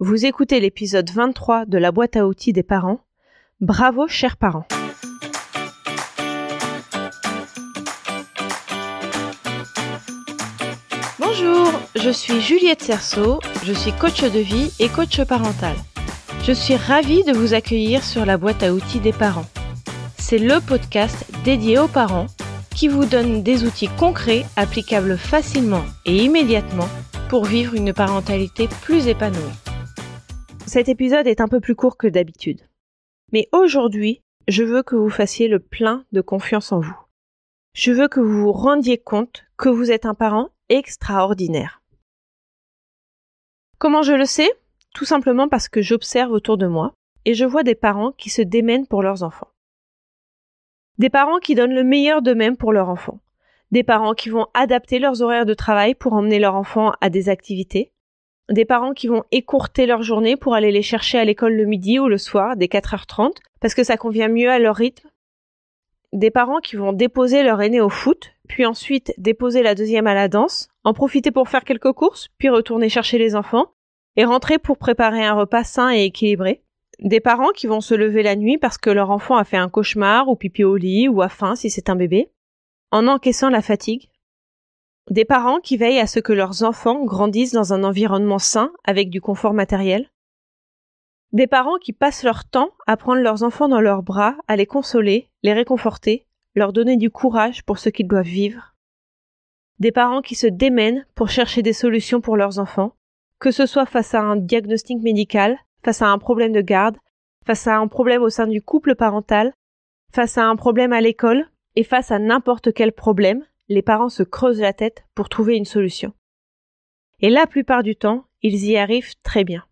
Vous écoutez l'épisode 23 de la boîte à outils des parents. Bravo chers parents. Bonjour, je suis Juliette Cerceau, je suis coach de vie et coach parental. Je suis ravie de vous accueillir sur la boîte à outils des parents. C'est le podcast dédié aux parents qui vous donne des outils concrets applicables facilement et immédiatement pour vivre une parentalité plus épanouie. Cet épisode est un peu plus court que d'habitude. Mais aujourd'hui, je veux que vous fassiez le plein de confiance en vous. Je veux que vous vous rendiez compte que vous êtes un parent extraordinaire. Comment je le sais? Tout simplement parce que j'observe autour de moi et je vois des parents qui se démènent pour leurs enfants. Des parents qui donnent le meilleur d'eux-mêmes pour leurs enfants. Des parents qui vont adapter leurs horaires de travail pour emmener leurs enfants à des activités des parents qui vont écourter leur journée pour aller les chercher à l'école le midi ou le soir dès 4h30 parce que ça convient mieux à leur rythme. Des parents qui vont déposer leur aîné au foot, puis ensuite déposer la deuxième à la danse, en profiter pour faire quelques courses, puis retourner chercher les enfants, et rentrer pour préparer un repas sain et équilibré. Des parents qui vont se lever la nuit parce que leur enfant a fait un cauchemar ou pipi au lit ou a faim si c'est un bébé, en encaissant la fatigue, des parents qui veillent à ce que leurs enfants grandissent dans un environnement sain avec du confort matériel. Des parents qui passent leur temps à prendre leurs enfants dans leurs bras, à les consoler, les réconforter, leur donner du courage pour ce qu'ils doivent vivre. Des parents qui se démènent pour chercher des solutions pour leurs enfants, que ce soit face à un diagnostic médical, face à un problème de garde, face à un problème au sein du couple parental, face à un problème à l'école, et face à n'importe quel problème, les parents se creusent la tête pour trouver une solution. Et la plupart du temps, ils y arrivent très bien.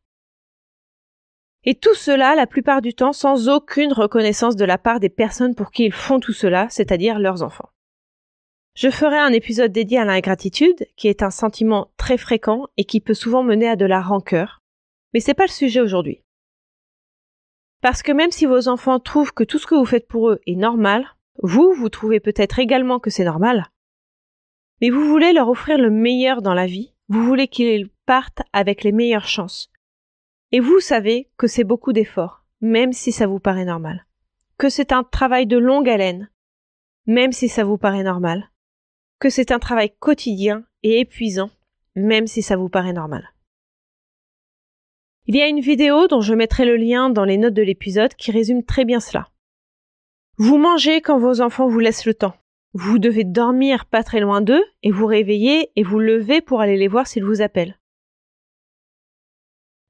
Et tout cela, la plupart du temps, sans aucune reconnaissance de la part des personnes pour qui ils font tout cela, c'est-à-dire leurs enfants. Je ferai un épisode dédié à l'ingratitude, qui est un sentiment très fréquent et qui peut souvent mener à de la rancœur. Mais c'est pas le sujet aujourd'hui. Parce que même si vos enfants trouvent que tout ce que vous faites pour eux est normal, vous, vous trouvez peut-être également que c'est normal, mais vous voulez leur offrir le meilleur dans la vie, vous voulez qu'ils partent avec les meilleures chances. Et vous savez que c'est beaucoup d'efforts, même si ça vous paraît normal. Que c'est un travail de longue haleine, même si ça vous paraît normal. Que c'est un travail quotidien et épuisant, même si ça vous paraît normal. Il y a une vidéo dont je mettrai le lien dans les notes de l'épisode qui résume très bien cela. Vous mangez quand vos enfants vous laissent le temps. Vous devez dormir pas très loin d'eux et vous réveiller et vous lever pour aller les voir s'ils vous appellent.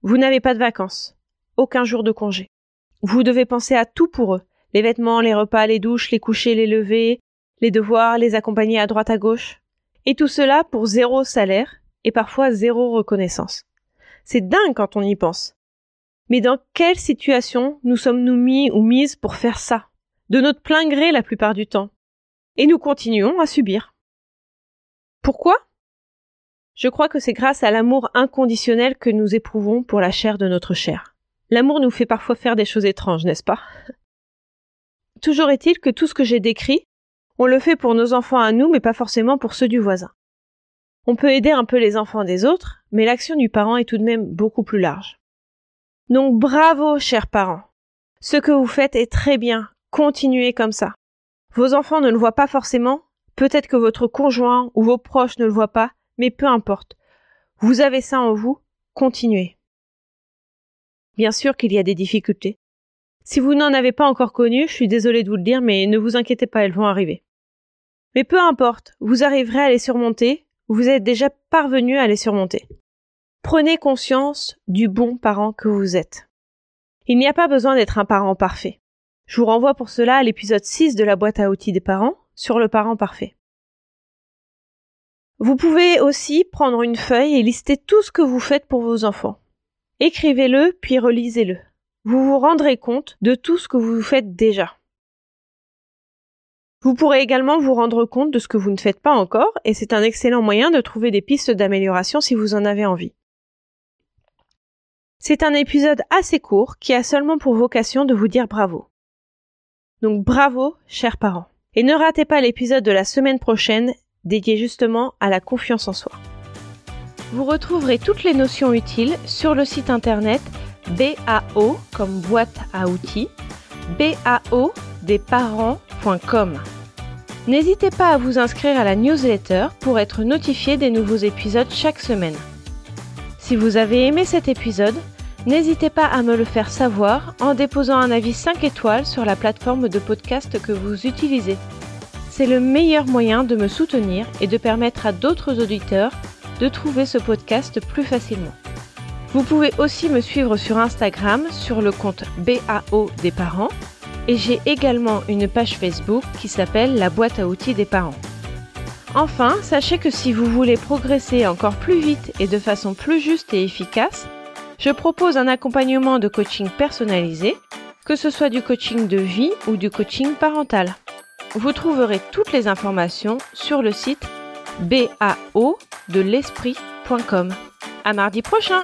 Vous n'avez pas de vacances, aucun jour de congé. Vous devez penser à tout pour eux. Les vêtements, les repas, les douches, les coucher, les lever, les devoirs, les accompagner à droite à gauche. Et tout cela pour zéro salaire et parfois zéro reconnaissance. C'est dingue quand on y pense. Mais dans quelle situation nous sommes-nous mis ou mises pour faire ça? De notre plein gré la plupart du temps et nous continuons à subir. Pourquoi? Je crois que c'est grâce à l'amour inconditionnel que nous éprouvons pour la chair de notre chair. L'amour nous fait parfois faire des choses étranges, n'est-ce pas? Toujours est-il que tout ce que j'ai décrit, on le fait pour nos enfants à nous, mais pas forcément pour ceux du voisin. On peut aider un peu les enfants des autres, mais l'action du parent est tout de même beaucoup plus large. Donc bravo, chers parents. Ce que vous faites est très bien. Continuez comme ça. Vos enfants ne le voient pas forcément, peut-être que votre conjoint ou vos proches ne le voient pas, mais peu importe. Vous avez ça en vous, continuez. Bien sûr qu'il y a des difficultés. Si vous n'en avez pas encore connu, je suis désolée de vous le dire, mais ne vous inquiétez pas, elles vont arriver. Mais peu importe, vous arriverez à les surmonter, vous êtes déjà parvenu à les surmonter. Prenez conscience du bon parent que vous êtes. Il n'y a pas besoin d'être un parent parfait. Je vous renvoie pour cela à l'épisode 6 de la boîte à outils des parents sur le parent parfait. Vous pouvez aussi prendre une feuille et lister tout ce que vous faites pour vos enfants. Écrivez-le puis relisez-le. Vous vous rendrez compte de tout ce que vous faites déjà. Vous pourrez également vous rendre compte de ce que vous ne faites pas encore et c'est un excellent moyen de trouver des pistes d'amélioration si vous en avez envie. C'est un épisode assez court qui a seulement pour vocation de vous dire bravo. Donc bravo, chers parents. Et ne ratez pas l'épisode de la semaine prochaine dédié justement à la confiance en soi. Vous retrouverez toutes les notions utiles sur le site internet BAO comme boîte à outils, BAO des parents.com. N'hésitez pas à vous inscrire à la newsletter pour être notifié des nouveaux épisodes chaque semaine. Si vous avez aimé cet épisode, n'hésitez pas à me le faire savoir en déposant un avis 5 étoiles sur la plateforme de podcast que vous utilisez. C'est le meilleur moyen de me soutenir et de permettre à d'autres auditeurs de trouver ce podcast plus facilement. Vous pouvez aussi me suivre sur Instagram sur le compte BAO des parents et j'ai également une page Facebook qui s'appelle La boîte à outils des parents. Enfin, sachez que si vous voulez progresser encore plus vite et de façon plus juste et efficace, je propose un accompagnement de coaching personnalisé, que ce soit du coaching de vie ou du coaching parental. Vous trouverez toutes les informations sur le site bao de. À mardi prochain!